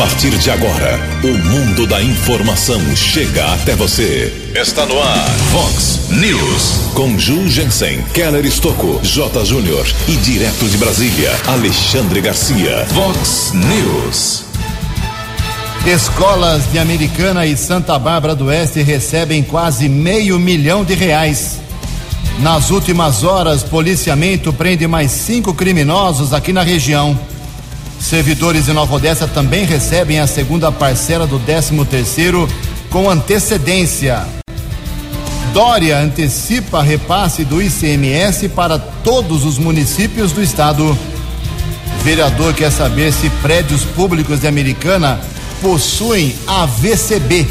partir de agora, o mundo da informação chega até você. Está no ar, Fox News. Com Ju Jensen, Keller Estocco, J. Júnior e direto de Brasília, Alexandre Garcia. Fox News. Escolas de Americana e Santa Bárbara do Oeste recebem quase meio milhão de reais. Nas últimas horas, policiamento prende mais cinco criminosos aqui na região. Servidores de Nova Odessa também recebem a segunda parcela do 13 terceiro com antecedência. Dória antecipa repasse do ICMS para todos os municípios do estado. Vereador quer saber se prédios públicos de Americana possuem AVCB.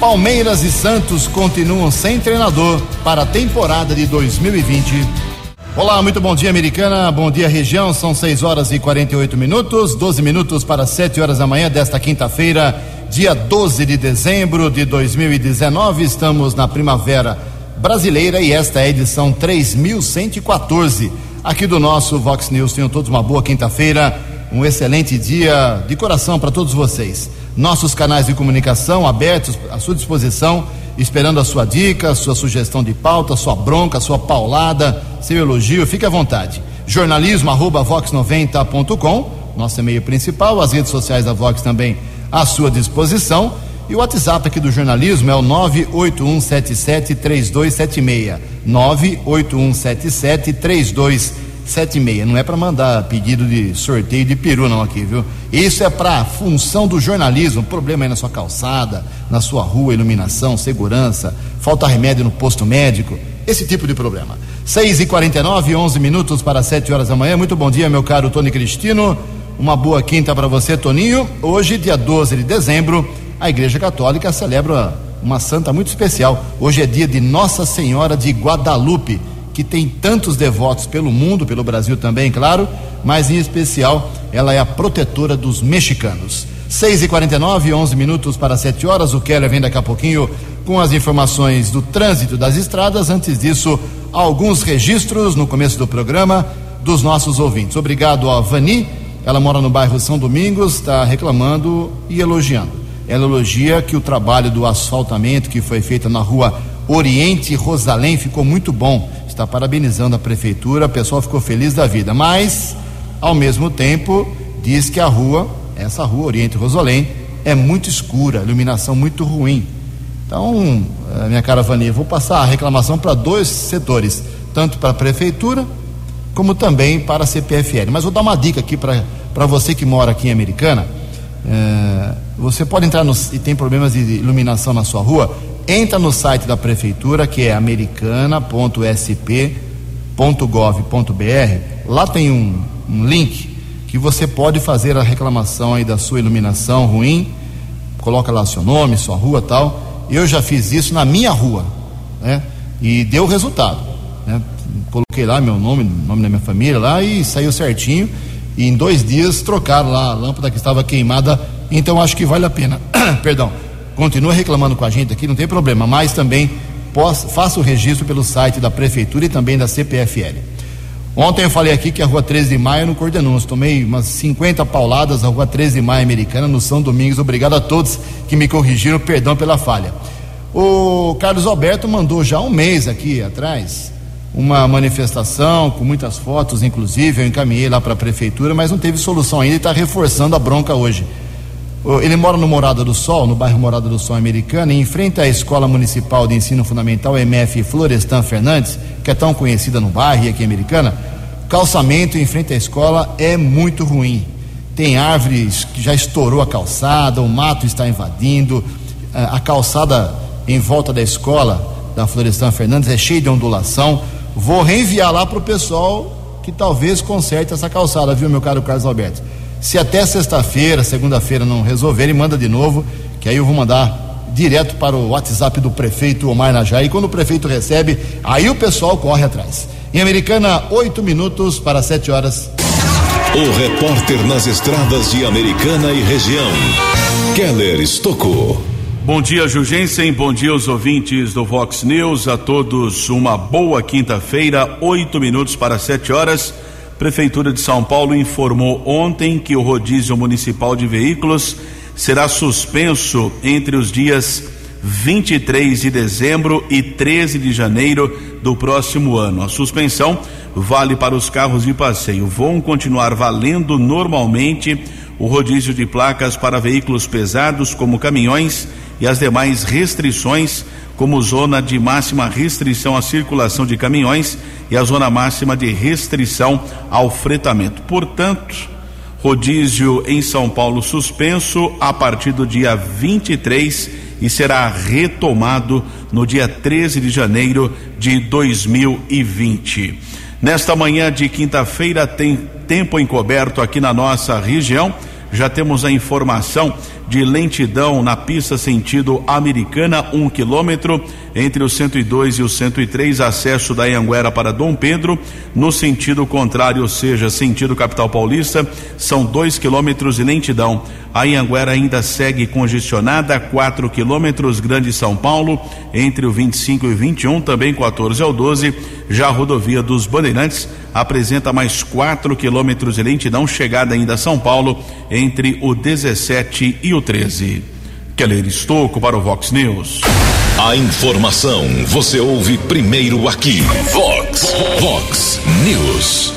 Palmeiras e Santos continuam sem treinador para a temporada de 2020. Olá, muito bom dia, Americana. Bom dia, região. São 6 horas e 48 minutos, 12 minutos para 7 horas da manhã desta quinta-feira, dia 12 de dezembro de 2019. Estamos na primavera brasileira e esta é a edição 3114 aqui do nosso Vox News. Tenham todos uma boa quinta-feira, um excelente dia de coração para todos vocês. Nossos canais de comunicação abertos à sua disposição esperando a sua dica, a sua sugestão de pauta, a sua bronca, a sua paulada, seu elogio, fique à vontade. Jornalismo arroba vox90.com, nosso e-mail principal, as redes sociais da Vox também à sua disposição. E o WhatsApp aqui do jornalismo é o 981773276. 981773276. 76. Não é para mandar pedido de sorteio de peru, não, aqui, viu? Isso é para função do jornalismo. Problema aí na sua calçada, na sua rua, iluminação, segurança, falta remédio no posto médico, esse tipo de problema. 6 e 49 11 minutos para 7 horas da manhã. Muito bom dia, meu caro Tony Cristino. Uma boa quinta para você, Toninho. Hoje, dia 12 de dezembro, a Igreja Católica celebra uma santa muito especial. Hoje é dia de Nossa Senhora de Guadalupe que tem tantos devotos pelo mundo, pelo Brasil também, claro, mas em especial ela é a protetora dos mexicanos. 6 e 49 11 minutos para 7 horas. O Keller vem daqui a pouquinho com as informações do trânsito das estradas. Antes disso, alguns registros no começo do programa dos nossos ouvintes. Obrigado a Vani, ela mora no bairro São Domingos, está reclamando e elogiando. Ela elogia que o trabalho do asfaltamento que foi feito na rua Oriente Rosalém ficou muito bom está parabenizando a prefeitura, o pessoal ficou feliz da vida, mas, ao mesmo tempo, diz que a rua, essa rua, Oriente Rosolém, é muito escura, iluminação muito ruim. Então, eh, minha cara Vani, vou passar a reclamação para dois setores, tanto para a prefeitura como também para a CPFL. Mas vou dar uma dica aqui para você que mora aqui em Americana. É, você pode entrar no, e tem problemas de iluminação na sua rua, entra no site da prefeitura que é americana.sp.gov.br. Lá tem um, um, link que você pode fazer a reclamação aí da sua iluminação ruim. Coloca lá seu nome, sua rua, tal. Eu já fiz isso na minha rua, né? E deu resultado. Né? Coloquei lá meu nome, nome da minha família lá e saiu certinho. E em dois dias trocaram lá a lâmpada que estava queimada. Então acho que vale a pena. Perdão continua reclamando com a gente aqui, não tem problema, mas também possa, faça o registro pelo site da Prefeitura e também da CPFL. Ontem eu falei aqui que a rua 13 de maio no Cordenúncio, tomei umas 50 pauladas na rua 13 de maio americana no São Domingos. Obrigado a todos que me corrigiram, perdão pela falha. O Carlos Alberto mandou já um mês aqui atrás uma manifestação com muitas fotos, inclusive eu encaminhei lá para a prefeitura, mas não teve solução ainda e está reforçando a bronca hoje. Ele mora no Morada do Sol, no bairro Morada do Sol americana, e enfrenta a Escola Municipal de Ensino Fundamental MF Florestan Fernandes, que é tão conhecida no bairro e aqui americana. Calçamento em frente à escola é muito ruim. Tem árvores que já estourou a calçada, o mato está invadindo, a calçada em volta da escola da Florestan Fernandes é cheia de ondulação. Vou reenviar lá para o pessoal que talvez conserte essa calçada, viu, meu caro Carlos Alberto? Se até sexta-feira, segunda-feira não resolverem, manda de novo, que aí eu vou mandar direto para o WhatsApp do prefeito Omar Najá. E quando o prefeito recebe, aí o pessoal corre atrás. Em Americana, oito minutos para sete horas. O repórter nas estradas de Americana e região, Keller Estocou. Bom dia, Jugensen. Bom dia aos ouvintes do Vox News. A todos uma boa quinta-feira, oito minutos para sete horas. Prefeitura de São Paulo informou ontem que o rodízio municipal de veículos será suspenso entre os dias 23 de dezembro e 13 de janeiro do próximo ano. A suspensão vale para os carros de passeio. Vão continuar valendo normalmente o rodízio de placas para veículos pesados, como caminhões, e as demais restrições, como zona de máxima restrição à circulação de caminhões e a zona máxima de restrição ao fretamento. Portanto, rodízio em São Paulo suspenso a partir do dia 23 e será retomado no dia 13 de janeiro de 2020. Nesta manhã de quinta-feira tem tempo encoberto aqui na nossa região. Já temos a informação de lentidão na pista sentido americana, um quilômetro entre o 102 e o 103, acesso da Anguera para Dom Pedro. No sentido contrário, ou seja, sentido capital paulista, são dois quilômetros de lentidão. A Anguera ainda segue congestionada, 4 quilômetros, Grande São Paulo, entre o 25 e 21, também 14 ao 12. Já a rodovia dos Bandeirantes apresenta mais 4 quilômetros de lentidão, chegada ainda a São Paulo, entre o 17 e o 13. Keller Estocco para o Vox News. A informação você ouve primeiro aqui. Vox, Vox News.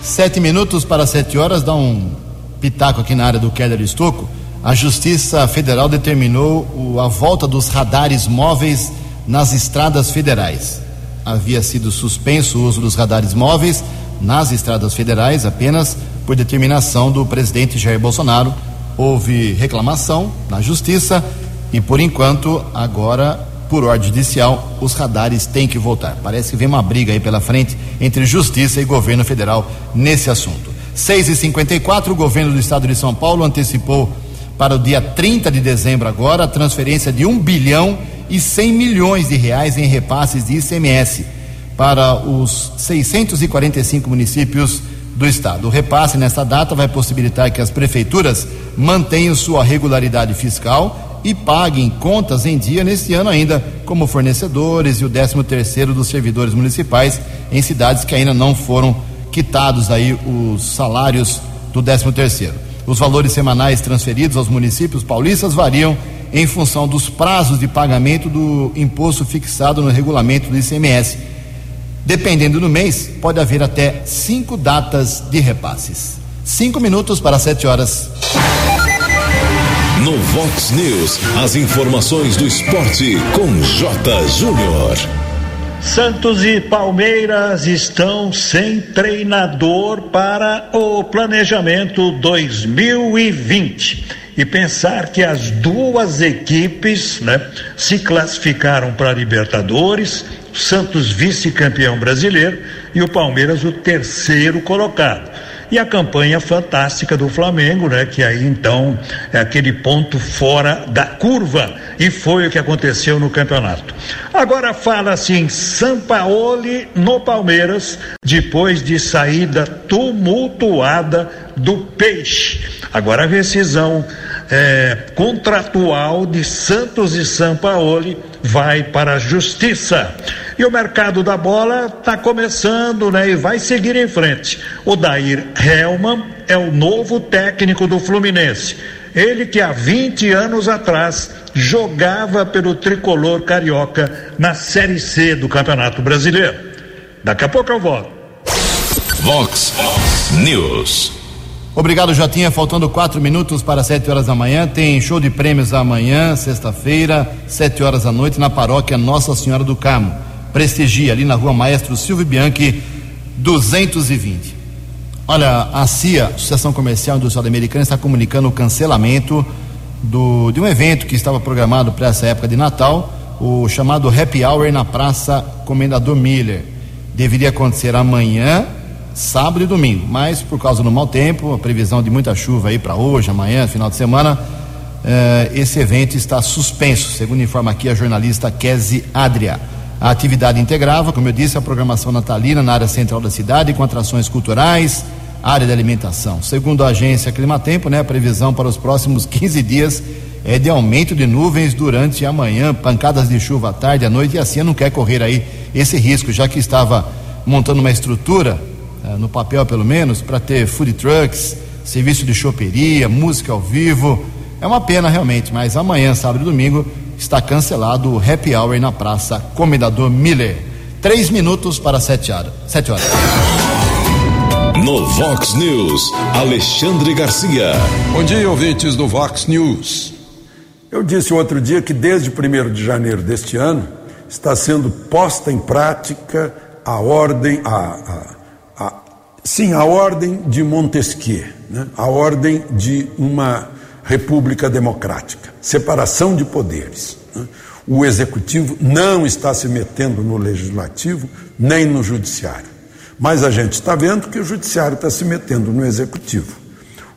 Sete minutos para sete horas, dá um pitaco aqui na área do Keller Estocco. A Justiça Federal determinou o, a volta dos radares móveis nas estradas federais. Havia sido suspenso o uso dos radares móveis nas estradas federais apenas por determinação do presidente Jair Bolsonaro houve reclamação na justiça e por enquanto agora por ordem judicial os radares têm que voltar. Parece que vem uma briga aí pela frente entre justiça e governo federal nesse assunto. 6 e 54 o governo do estado de São Paulo antecipou para o dia 30 de dezembro agora a transferência de 1 bilhão e 100 milhões de reais em repasses de ICMS para os 645 municípios do Estado. O repasse nesta data vai possibilitar que as prefeituras mantenham sua regularidade fiscal e paguem contas em dia neste ano ainda, como fornecedores e o 13 terceiro dos servidores municipais em cidades que ainda não foram quitados aí os salários do 13 terceiro. Os valores semanais transferidos aos municípios paulistas variam em função dos prazos de pagamento do imposto fixado no regulamento do ICMS Dependendo do mês, pode haver até cinco datas de repasses. Cinco minutos para sete horas. No Vox News, as informações do esporte com J. Júnior. Santos e Palmeiras estão sem treinador para o planejamento 2020. E pensar que as duas equipes né, se classificaram para a Libertadores Santos vice-campeão brasileiro e o Palmeiras o terceiro colocado. E a campanha fantástica do Flamengo, né? Que aí então é aquele ponto fora da curva. E foi o que aconteceu no campeonato. Agora fala-se em Sampaoli no Palmeiras, depois de saída tumultuada do Peixe. Agora a rescisão é, contratual de Santos e Sampaoli vai para a justiça. E o mercado da bola está começando, né? E vai seguir em frente. O Dair Helman é o novo técnico do Fluminense. Ele que há 20 anos atrás jogava pelo tricolor carioca na Série C do Campeonato Brasileiro. Daqui a pouco eu volto. Vox News. Obrigado, Jotinha. Faltando quatro minutos para sete horas da manhã. Tem show de prêmios amanhã, sexta-feira, sete horas da noite, na paróquia Nossa Senhora do Carmo. Prestigia, ali na rua Maestro Silvio Bianchi, 220. Olha, a CIA, Associação Comercial Industrial Americana, está comunicando o cancelamento do, de um evento que estava programado para essa época de Natal, o chamado Happy Hour na Praça Comendador Miller. Deveria acontecer amanhã, sábado e domingo, mas por causa do mau tempo, a previsão de muita chuva aí para hoje, amanhã, final de semana, eh, esse evento está suspenso, segundo informa aqui a jornalista Kese Adria. A atividade integrava, como eu disse, a programação natalina na área central da cidade, com atrações culturais, área de alimentação. Segundo a agência Climatempo, né, a previsão para os próximos 15 dias é de aumento de nuvens durante a manhã, pancadas de chuva à tarde, à noite, e assim não quer correr aí esse risco, já que estava montando uma estrutura no papel pelo menos, para ter food trucks, serviço de choperia, música ao vivo. É uma pena realmente, mas amanhã, sábado e domingo, está cancelado o happy hour na Praça Comendador Miller. Três minutos para sete horas. Sete horas. No Vox News, Alexandre Garcia. Bom dia, ouvintes do Vox News. Eu disse outro dia que desde 1 de janeiro deste ano está sendo posta em prática a ordem, a, a, a sim, a ordem de Montesquieu, né? a ordem de uma república democrática, separação de poderes. Né? O executivo não está se metendo no legislativo nem no judiciário. Mas a gente está vendo que o judiciário está se metendo no executivo.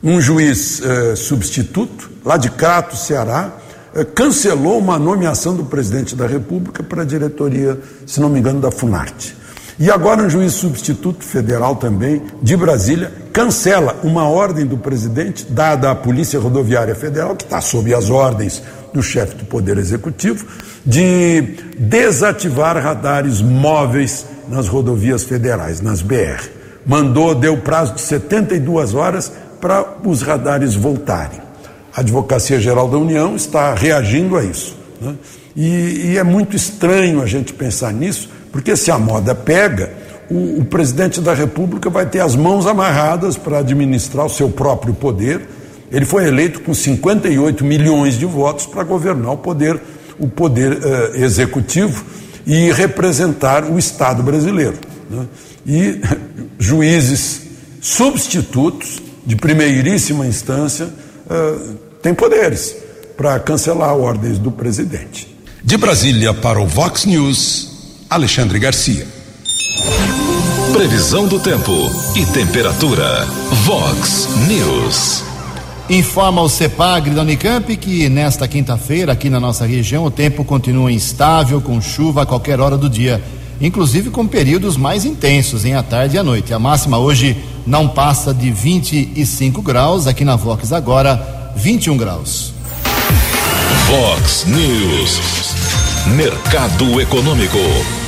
Um juiz eh, substituto, lá de Crato, Ceará, eh, cancelou uma nomeação do presidente da República para a diretoria, se não me engano, da Funarte. E agora um juiz substituto federal também, de Brasília, cancela uma ordem do presidente dada à Polícia Rodoviária Federal, que está sob as ordens do chefe do Poder Executivo, de desativar radares móveis nas rodovias federais, nas BR. Mandou, deu prazo de 72 horas para os radares voltarem. A Advocacia Geral da União está reagindo a isso. Né? E, e é muito estranho a gente pensar nisso, porque se a moda pega, o, o presidente da República vai ter as mãos amarradas para administrar o seu próprio poder. Ele foi eleito com 58 milhões de votos para governar o poder, o poder uh, executivo e representar o Estado brasileiro. Né? E juízes substitutos de primeiríssima instância uh, têm poderes para cancelar ordens do presidente. De Brasília para o Vox News. Alexandre Garcia. Previsão do tempo e temperatura. Vox News. Informa o CEPAGRE da Unicamp que nesta quinta-feira, aqui na nossa região, o tempo continua instável, com chuva a qualquer hora do dia, inclusive com períodos mais intensos em à tarde e à noite. A máxima hoje não passa de 25 graus, aqui na Vox agora 21 graus. Vox News. Mercado Econômico.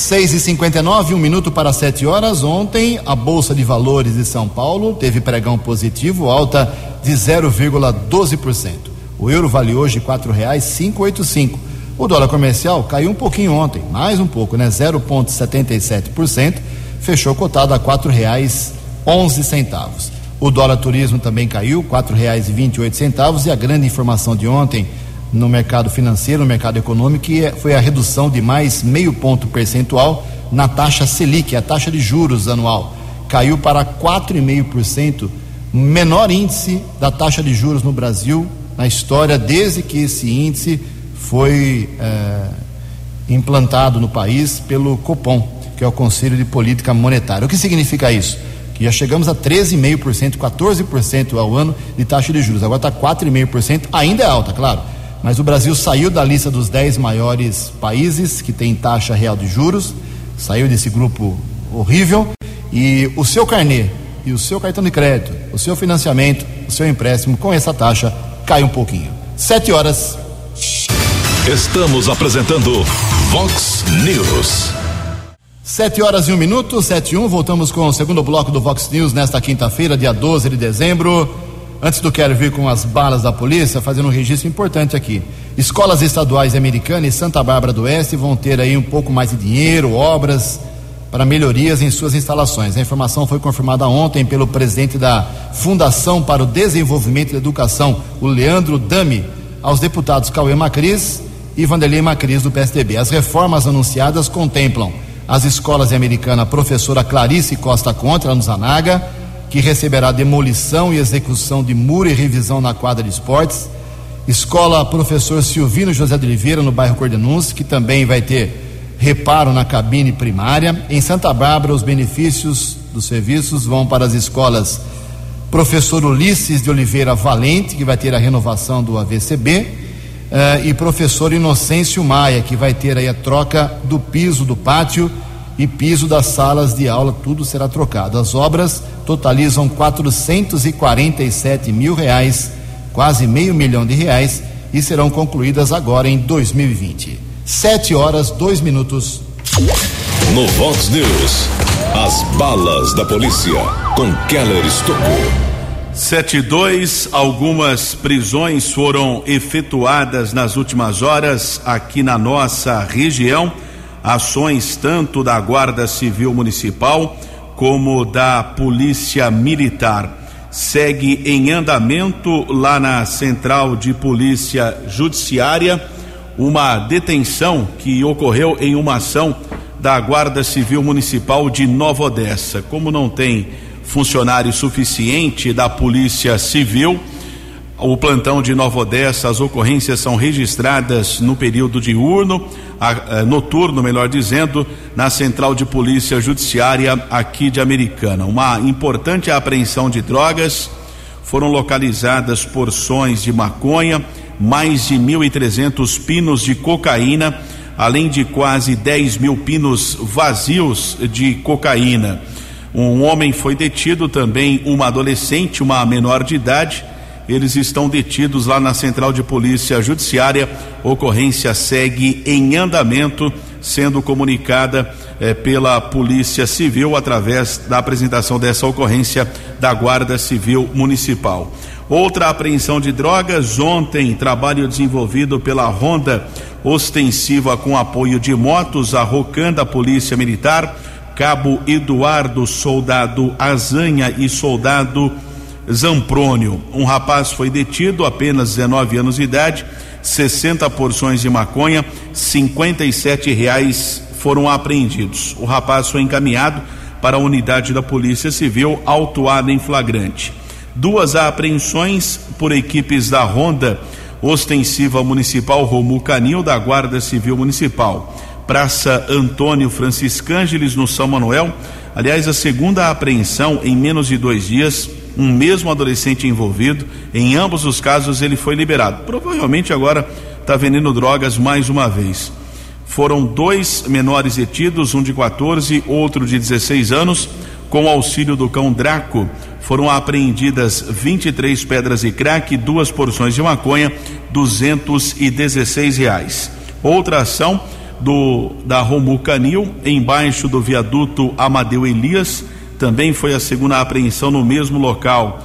6 e 59 um minuto para 7 horas. Ontem, a Bolsa de Valores de São Paulo teve pregão positivo, alta de 0,12%. O euro vale hoje R$ 4,585. O dólar comercial caiu um pouquinho ontem, mais um pouco, né? 0,77%. Fechou cotado a R$ 4,11. O dólar turismo também caiu, R$ 4,28. E a grande informação de ontem no mercado financeiro, no mercado econômico, que é, foi a redução de mais meio ponto percentual na taxa Selic, a taxa de juros anual. Caiu para 4,5%, menor índice da taxa de juros no Brasil na história, desde que esse índice foi é, implantado no país pelo Copom, que é o Conselho de Política Monetária. O que significa isso? Que já chegamos a 13,5%, 14% ao ano de taxa de juros. Agora está 4,5%, ainda é alta, claro mas o Brasil saiu da lista dos 10 maiores países que tem taxa real de juros, saiu desse grupo horrível e o seu carnê e o seu cartão de crédito, o seu financiamento, o seu empréstimo com essa taxa cai um pouquinho. Sete horas. Estamos apresentando Vox News. Sete horas e um minuto, sete e um, voltamos com o segundo bloco do Vox News nesta quinta-feira, dia 12 de dezembro. Antes do Quero vir com as balas da polícia, fazendo um registro importante aqui. Escolas estaduais americanas e Santa Bárbara do Oeste vão ter aí um pouco mais de dinheiro, obras para melhorias em suas instalações. A informação foi confirmada ontem pelo presidente da Fundação para o Desenvolvimento da Educação, o Leandro Dami, aos deputados Cauê Macris e Vanderlei Macris do PSDB. As reformas anunciadas contemplam as escolas americanas Professora Clarice Costa Contra, no Zanaga, que receberá demolição e execução de muro e revisão na quadra de esportes. Escola Professor Silvino José de Oliveira, no bairro Cordenúncio, que também vai ter reparo na cabine primária. Em Santa Bárbara, os benefícios dos serviços vão para as escolas Professor Ulisses de Oliveira Valente, que vai ter a renovação do AVCB, uh, eh, e Professor Inocêncio Maia, que vai ter aí a troca do piso do pátio e piso das salas de aula, tudo será trocado. As obras totalizam 447 mil reais, quase meio milhão de reais, e serão concluídas agora em 2020. Sete horas, dois minutos. No Vox News, as balas da polícia com Keller Estocou. 72, algumas prisões foram efetuadas nas últimas horas aqui na nossa região. Ações tanto da Guarda Civil Municipal como da Polícia Militar. Segue em andamento lá na Central de Polícia Judiciária uma detenção que ocorreu em uma ação da Guarda Civil Municipal de Nova Odessa. Como não tem funcionário suficiente da Polícia Civil, o plantão de Nova Odessa, as ocorrências são registradas no período diurno, a, a, eh, noturno, melhor dizendo, na Central de Polícia Judiciária aqui de Americana. Uma importante apreensão de drogas, foram localizadas porções de maconha, mais de 1.300 pinos de cocaína, além de quase 10 mil pinos vazios de cocaína. Um homem foi detido, também uma adolescente, uma menor de idade eles estão detidos lá na Central de Polícia Judiciária. Ocorrência segue em andamento, sendo comunicada eh, pela Polícia Civil através da apresentação dessa ocorrência da Guarda Civil Municipal. Outra apreensão de drogas ontem, trabalho desenvolvido pela Ronda ostensiva com apoio de motos, a Rocan da Polícia Militar, Cabo Eduardo, soldado Azanha e soldado Zamprônio. Um rapaz foi detido, apenas 19 anos de idade, 60 porções de maconha, 57 reais foram apreendidos. O rapaz foi encaminhado para a unidade da Polícia Civil, autuado em flagrante. Duas apreensões por equipes da Ronda Ostensiva Municipal Romu Canil da Guarda Civil Municipal. Praça Antônio Franciscângeles, no São Manuel. Aliás, a segunda apreensão em menos de dois dias um mesmo adolescente envolvido. Em ambos os casos, ele foi liberado. Provavelmente agora está vendendo drogas mais uma vez. Foram dois menores detidos, um de 14, outro de 16 anos. Com auxílio do cão Draco, foram apreendidas 23 pedras de crack, duas porções de maconha, 216 reais. Outra ação do da Romu Canil, embaixo do viaduto Amadeu Elias, também foi a segunda apreensão no mesmo local.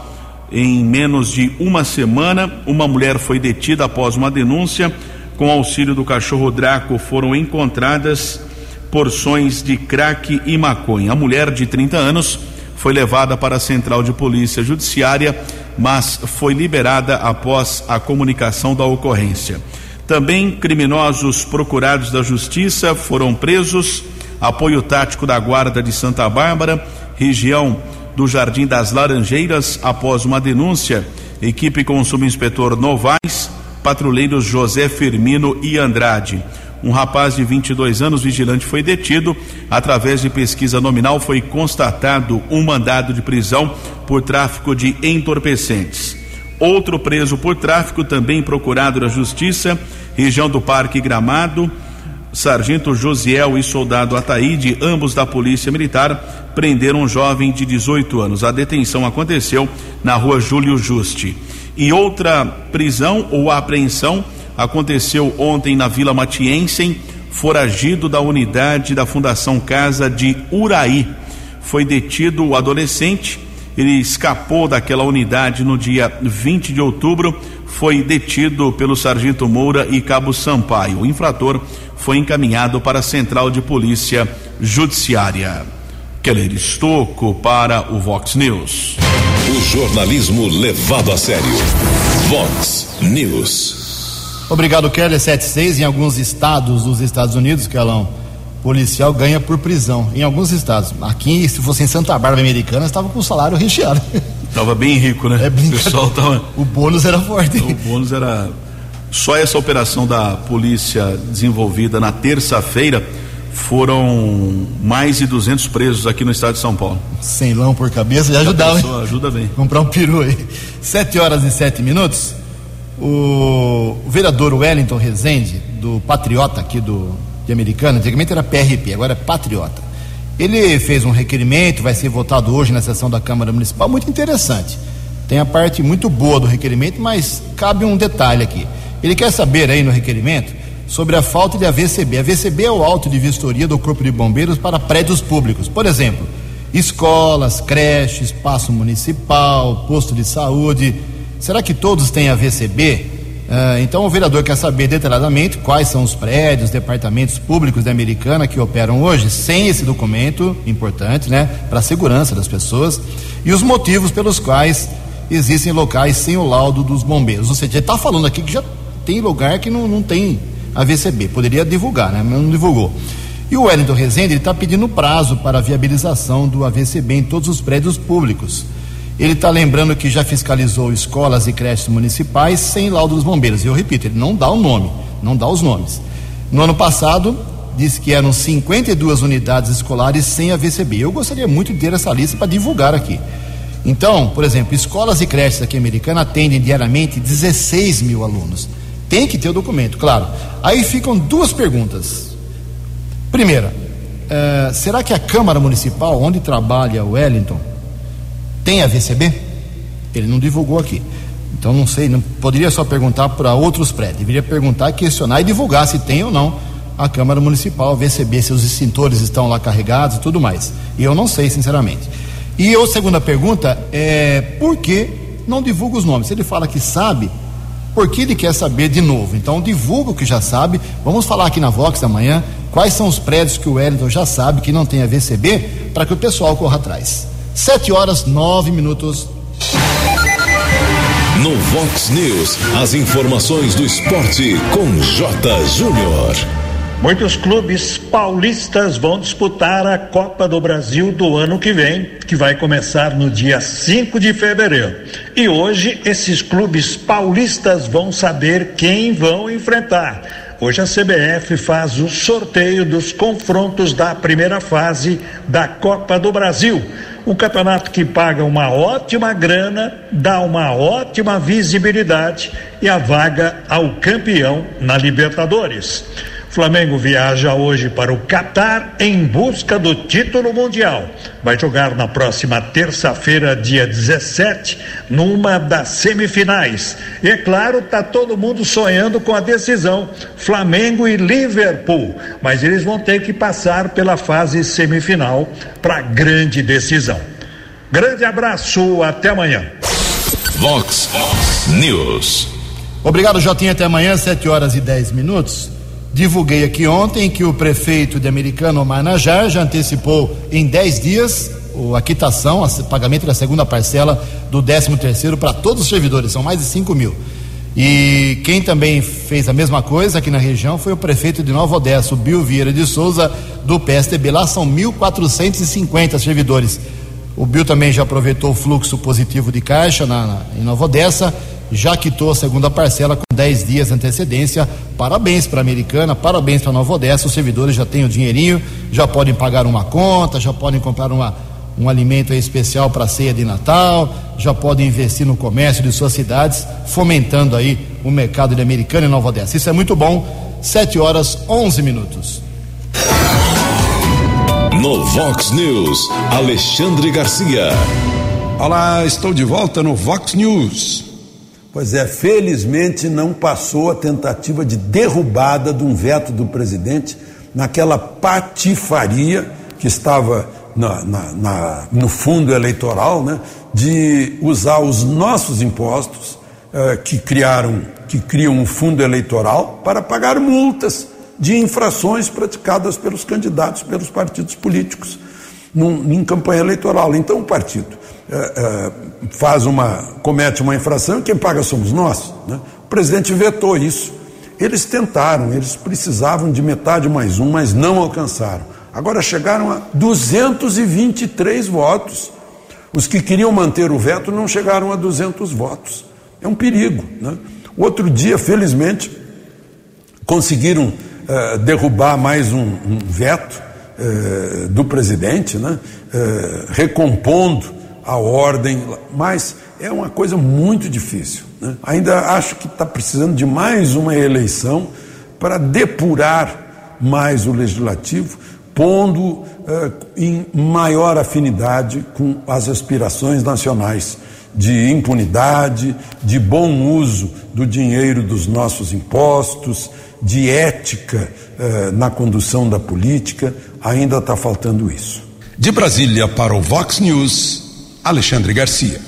Em menos de uma semana, uma mulher foi detida após uma denúncia. Com auxílio do cachorro Draco, foram encontradas porções de crack e maconha. A mulher de 30 anos foi levada para a central de polícia judiciária, mas foi liberada após a comunicação da ocorrência. Também criminosos procurados da justiça foram presos. Apoio tático da Guarda de Santa Bárbara região do Jardim das Laranjeiras, após uma denúncia, equipe com o subinspetor Novaes, patrulheiros José Firmino e Andrade. Um rapaz de 22 anos, vigilante, foi detido. Através de pesquisa nominal, foi constatado um mandado de prisão por tráfico de entorpecentes. Outro preso por tráfico, também procurado da Justiça, região do Parque Gramado, Sargento Josiel e soldado Ataíde, ambos da Polícia Militar, prenderam um jovem de 18 anos. A detenção aconteceu na rua Júlio Juste. E outra prisão ou apreensão aconteceu ontem na Vila Matiensen, foragido da unidade da Fundação Casa de Uraí. Foi detido o adolescente, ele escapou daquela unidade no dia 20 de outubro, foi detido pelo Sargento Moura e Cabo Sampaio. O infrator foi encaminhado para a Central de Polícia Judiciária. Keller Estocco para o Vox News. O jornalismo levado a sério. Vox News. Obrigado, Keller 76. Em alguns estados dos Estados Unidos, Kelão, policial ganha por prisão. Em alguns estados. Aqui, se fosse em Santa Bárbara Americana, estava com o salário recheado. Estava bem rico, né? É o pessoal tava... O bônus era forte. O bônus era só essa operação da polícia desenvolvida na terça-feira foram mais de 200 presos aqui no estado de São Paulo. Sem lão por cabeça já ajudava. Pessoa, ajuda bem. Comprar um peru aí. Sete horas e sete minutos. O vereador Wellington Rezende, do Patriota aqui do, de Americana, antigamente era PRP, agora é Patriota. Ele fez um requerimento, vai ser votado hoje na sessão da Câmara Municipal, muito interessante. Tem a parte muito boa do requerimento, mas cabe um detalhe aqui. Ele quer saber aí no requerimento sobre a falta de AVCB. AVCB é o auto de vistoria do Corpo de Bombeiros para prédios públicos. Por exemplo, escolas, creches, espaço municipal, posto de saúde. Será que todos têm AVCB? Uh, então o vereador quer saber detalhadamente quais são os prédios, departamentos públicos da Americana que operam hoje sem esse documento importante, né, para a segurança das pessoas e os motivos pelos quais existem locais sem o laudo dos bombeiros. Ou seja, está falando aqui que já tem lugar que não, não tem AVCB, poderia divulgar, né, mas não divulgou. E o Wellington Rezende está pedindo prazo para a viabilização do AVCB em todos os prédios públicos. Ele está lembrando que já fiscalizou escolas e creches municipais sem laudo dos bombeiros. Eu repito, ele não dá o nome, não dá os nomes. No ano passado, disse que eram 52 unidades escolares sem a VCB. Eu gostaria muito de ter essa lista para divulgar aqui. Então, por exemplo, escolas e creches aqui americanas atendem diariamente 16 mil alunos. Tem que ter o documento, claro. Aí ficam duas perguntas. Primeira, uh, será que a Câmara Municipal, onde trabalha o Wellington, tem a VCB? Ele não divulgou aqui. Então não sei, não poderia só perguntar para outros prédios, deveria perguntar, questionar e divulgar se tem ou não a Câmara Municipal, VCB, se os extintores estão lá carregados e tudo mais. E eu não sei, sinceramente. E a segunda pergunta é por que não divulga os nomes? Se ele fala que sabe, por que ele quer saber de novo? Então divulga o que já sabe. Vamos falar aqui na Vox amanhã quais são os prédios que o Wellington já sabe que não tem a VCB para que o pessoal corra atrás. Sete horas, nove minutos. No Vox News, as informações do esporte com J. Júnior. Muitos clubes paulistas vão disputar a Copa do Brasil do ano que vem, que vai começar no dia 5 de fevereiro. E hoje esses clubes paulistas vão saber quem vão enfrentar. Hoje a CBF faz o sorteio dos confrontos da primeira fase da Copa do Brasil um campeonato que paga uma ótima grana, dá uma ótima visibilidade e a vaga ao campeão na Libertadores. Flamengo viaja hoje para o Catar em busca do título mundial. Vai jogar na próxima terça-feira, dia 17, numa das semifinais. E é claro, tá todo mundo sonhando com a decisão Flamengo e Liverpool, mas eles vão ter que passar pela fase semifinal para grande decisão. Grande abraço, até amanhã. Vox News. Obrigado, Jotinha. Até amanhã, 7 horas e 10 minutos. Divulguei aqui ontem que o prefeito de Americano, Omar Najar, já antecipou em 10 dias a quitação, o pagamento da segunda parcela do 13 terceiro para todos os servidores, são mais de 5 mil. E quem também fez a mesma coisa aqui na região foi o prefeito de Nova Odessa, o Bill Vieira de Souza, do PSTB. Lá são 1.450 servidores. O Bill também já aproveitou o fluxo positivo de caixa na, na, em Nova Odessa já quitou a segunda parcela com 10 dias de antecedência. Parabéns para a Americana, parabéns para a Nova Odessa. Os servidores já têm o dinheirinho, já podem pagar uma conta, já podem comprar uma, um alimento especial para a ceia de Natal, já podem investir no comércio de suas cidades, fomentando aí o mercado de Americana e Nova Odessa. Isso é muito bom. 7 horas 11 minutos. No Vox News, Alexandre Garcia. Olá, estou de volta no Vox News. Pois é, felizmente não passou a tentativa de derrubada de um veto do presidente naquela patifaria que estava na, na, na, no fundo eleitoral, né, de usar os nossos impostos eh, que criaram, que criam um fundo eleitoral para pagar multas de infrações praticadas pelos candidatos, pelos partidos políticos num, em campanha eleitoral. Então o partido faz uma, comete uma infração quem paga somos nós. Né? O presidente vetou isso. Eles tentaram, eles precisavam de metade mais um, mas não alcançaram. Agora chegaram a 223 votos. Os que queriam manter o veto não chegaram a 200 votos. É um perigo. Né? Outro dia, felizmente, conseguiram uh, derrubar mais um, um veto uh, do presidente, né? uh, recompondo a ordem, mas é uma coisa muito difícil. Né? Ainda acho que está precisando de mais uma eleição para depurar mais o legislativo, pondo uh, em maior afinidade com as aspirações nacionais de impunidade, de bom uso do dinheiro dos nossos impostos, de ética eh, na condução da política, ainda está faltando isso. De Brasília para o Vox News, Alexandre Garcia.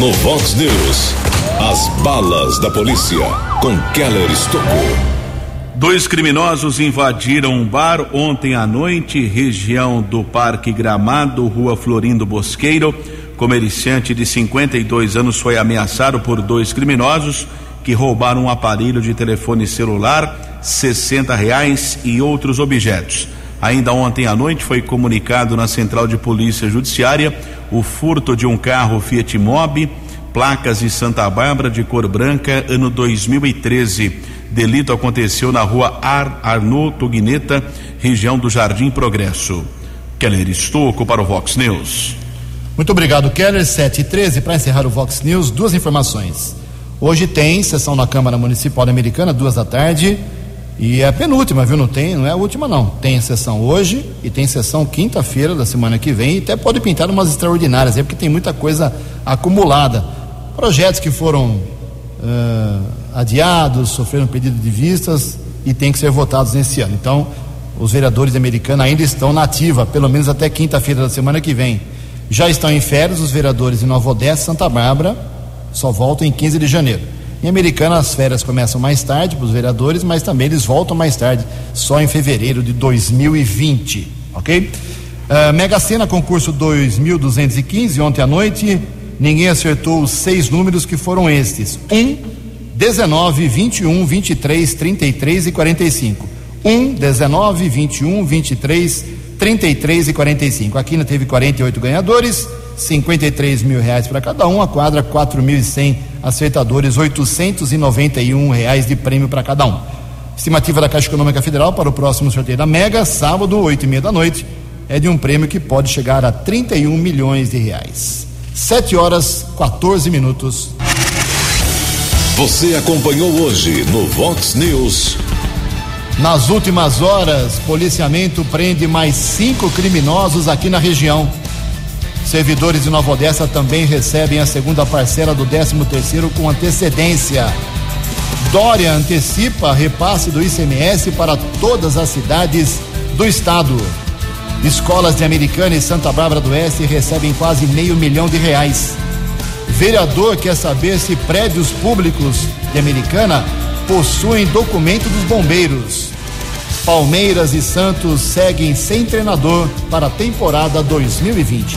No Vox News, as balas da polícia com Keller Estocou. Dois criminosos invadiram um bar ontem à noite, região do Parque Gramado, Rua Florindo Bosqueiro. Comerciante de 52 anos foi ameaçado por dois criminosos que roubaram um aparelho de telefone celular, 60 reais e outros objetos. Ainda ontem à noite foi comunicado na Central de Polícia Judiciária o furto de um carro Fiat Mobi, placas de Santa Bárbara de cor branca, ano 2013. Delito aconteceu na rua Ar Arnaud região do Jardim Progresso. Keller Estocco para o Vox News. Muito obrigado, Keller. 7 e 13 para encerrar o Vox News, duas informações. Hoje tem sessão na Câmara Municipal Americana, duas da tarde. E é a penúltima, viu? Não tem, não é a última, não. Tem sessão hoje e tem sessão quinta-feira da semana que vem. E até pode pintar umas extraordinárias aí, porque tem muita coisa acumulada. Projetos que foram uh, adiados, sofreram pedido de vistas e têm que ser votados nesse ano. Então, os vereadores americanos ainda estão na ativa, pelo menos até quinta-feira da semana que vem. Já estão em férias os vereadores de Nova Odessa, Santa Bárbara, só voltam em 15 de janeiro. Em Americana, as férias começam mais tarde para os vereadores, mas também eles voltam mais tarde, só em fevereiro de 2020, ok? Uh, Mega Sena, concurso 2215, ontem à noite, ninguém acertou os seis números que foram estes: 1, 19, 21, 23, 33 e 45. 1, 19, 21, 23, 33 e 45. A Quina teve 48 ganhadores, 53 mil reais para cada um. A quadra, 4.100 acertadores, 891 reais de prêmio para cada um. Estimativa da Caixa Econômica Federal para o próximo sorteio da Mega, sábado, 8 e meia da noite, é de um prêmio que pode chegar a 31 milhões de reais. 7 horas 14 minutos. Você acompanhou hoje no Vox News. Nas últimas horas, policiamento prende mais cinco criminosos aqui na região. Servidores de Nova Odessa também recebem a segunda parcela do 13 terceiro com antecedência. Dória antecipa repasse do ICMS para todas as cidades do estado. Escolas de Americana e Santa Bárbara do Oeste recebem quase meio milhão de reais. Vereador quer saber se prédios públicos de Americana possuem documento dos bombeiros. Palmeiras e Santos seguem sem treinador para a temporada 2020.